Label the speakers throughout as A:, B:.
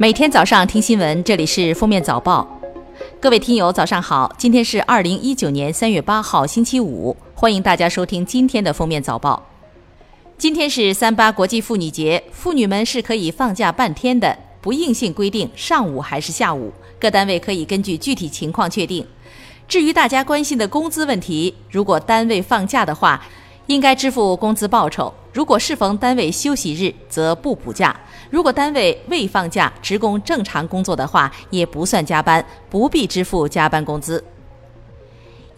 A: 每天早上听新闻，这里是封面早报。各位听友，早上好！今天是二零一九年三月八号，星期五，欢迎大家收听今天的封面早报。今天是三八国际妇女节，妇女们是可以放假半天的，不硬性规定上午还是下午，各单位可以根据具体情况确定。至于大家关心的工资问题，如果单位放假的话，应该支付工资报酬；如果适逢单位休息日，则不补假。如果单位未放假，职工正常工作的话，也不算加班，不必支付加班工资。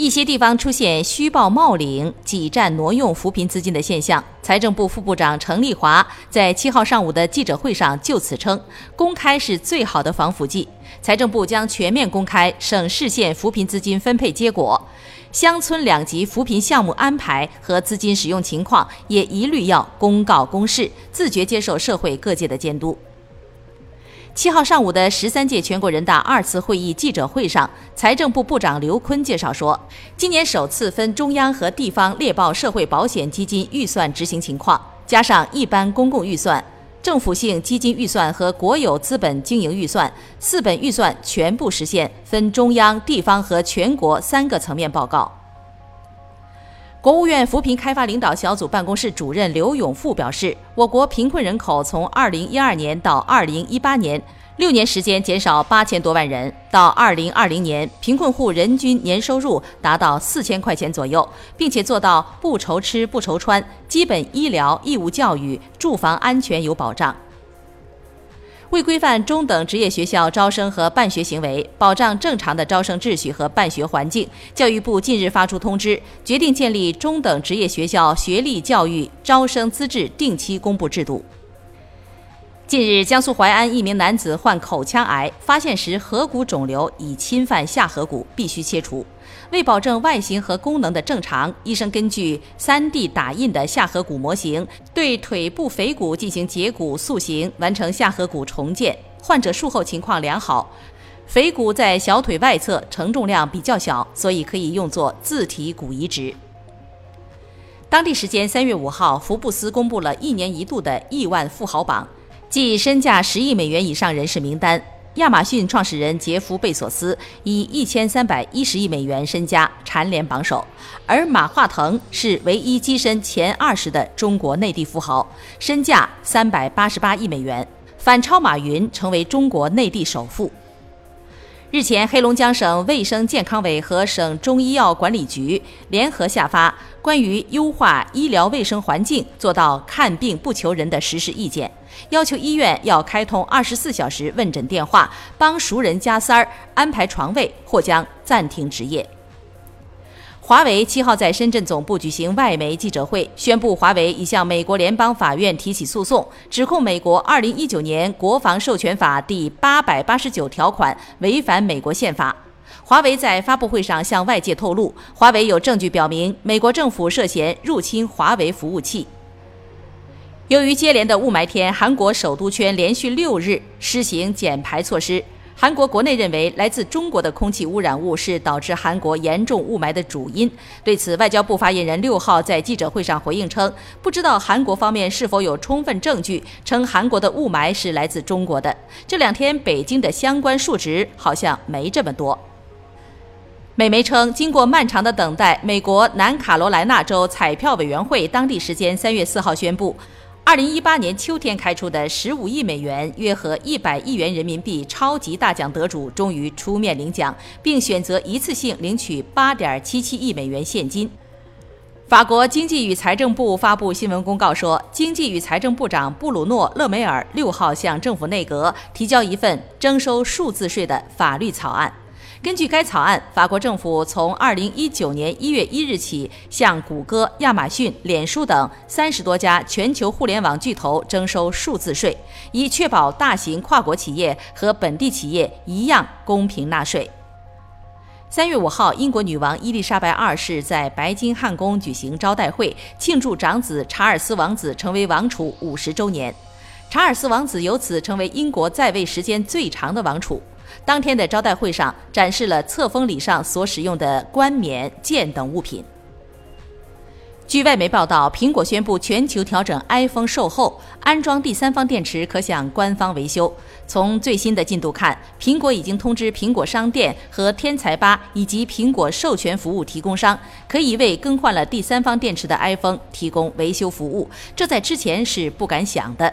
A: 一些地方出现虚报冒领、挤占挪用扶贫资金的现象，财政部副部长程丽华在七号上午的记者会上就此称：“公开是最好的防腐剂，财政部将全面公开省市县扶贫资金分配结果。”乡村两级扶贫项目安排和资金使用情况也一律要公告公示，自觉接受社会各界的监督。七号上午的十三届全国人大二次会议记者会上，财政部部长刘昆介绍说，今年首次分中央和地方列报社会保险基金预算执行情况，加上一般公共预算。政府性基金预算和国有资本经营预算四本预算全部实现分中央、地方和全国三个层面报告。国务院扶贫开发领导小组办公室主任刘永富表示，我国贫困人口从2012年到2018年。六年时间减少八千多万人，到二零二零年，贫困户人均年收入达到四千块钱左右，并且做到不愁吃不愁穿，基本医疗、义务教育、住房安全有保障。为规范中等职业学校招生和办学行为，保障正常的招生秩序和办学环境，教育部近日发出通知，决定建立中等职业学校学历教育招生资质定期公布制度。近日，江苏淮安一名男子患口腔癌，发现时颌骨肿瘤已侵犯下颌骨，必须切除。为保证外形和功能的正常，医生根据 3D 打印的下颌骨模型，对腿部腓骨进行截骨塑形，完成下颌骨重建。患者术后情况良好，腓骨在小腿外侧，承重量比较小，所以可以用作自体骨移植。当地时间三月五号，福布斯公布了一年一度的亿万富豪榜。即身价十亿美元以上人士名单，亚马逊创始人杰夫·贝索斯以一千三百一十亿美元身家蝉联榜首，而马化腾是唯一跻身前二十的中国内地富豪，身价三百八十八亿美元，反超马云成为中国内地首富。日前，黑龙江省卫生健康委和省中医药管理局联合下发关于优化医疗卫生环境、做到看病不求人的实施意见，要求医院要开通二十四小时问诊电话，帮熟人加塞儿安排床位，或将暂停执业。华为七号在深圳总部举行外媒记者会，宣布华为已向美国联邦法院提起诉讼，指控美国二零一九年国防授权法第八百八十九条款违反美国宪法。华为在发布会上向外界透露，华为有证据表明美国政府涉嫌入侵华为服务器。由于接连的雾霾天，韩国首都圈连续六日施行减排措施。韩国国内认为，来自中国的空气污染物是导致韩国严重雾霾的主因。对此，外交部发言人六号在记者会上回应称，不知道韩国方面是否有充分证据称韩国的雾霾是来自中国的。这两天北京的相关数值好像没这么多。美媒称，经过漫长的等待，美国南卡罗来纳州彩票委员会当地时间三月四号宣布。二零一八年秋天开出的十五亿美元，约合一百亿元人民币超级大奖得主终于出面领奖，并选择一次性领取八点七七亿美元现金。法国经济与财政部发布新闻公告说，经济与财政部长布鲁诺·勒梅尔六号向政府内阁提交一份征收数字税的法律草案。根据该草案，法国政府从二零一九年一月一日起，向谷歌、亚马逊、脸书等三十多家全球互联网巨头征收数字税，以确保大型跨国企业和本地企业一样公平纳税。三月五号，英国女王伊丽莎白二世在白金汉宫举行招待会，庆祝长子查尔斯王子成为王储五十周年。查尔斯王子由此成为英国在位时间最长的王储。当天的招待会上，展示了册封礼上所使用的冠冕、剑等物品。据外媒报道，苹果宣布全球调整 iPhone 售后，安装第三方电池可向官方维修。从最新的进度看，苹果已经通知苹果商店和天才吧以及苹果授权服务提供商，可以为更换了第三方电池的 iPhone 提供维修服务。这在之前是不敢想的。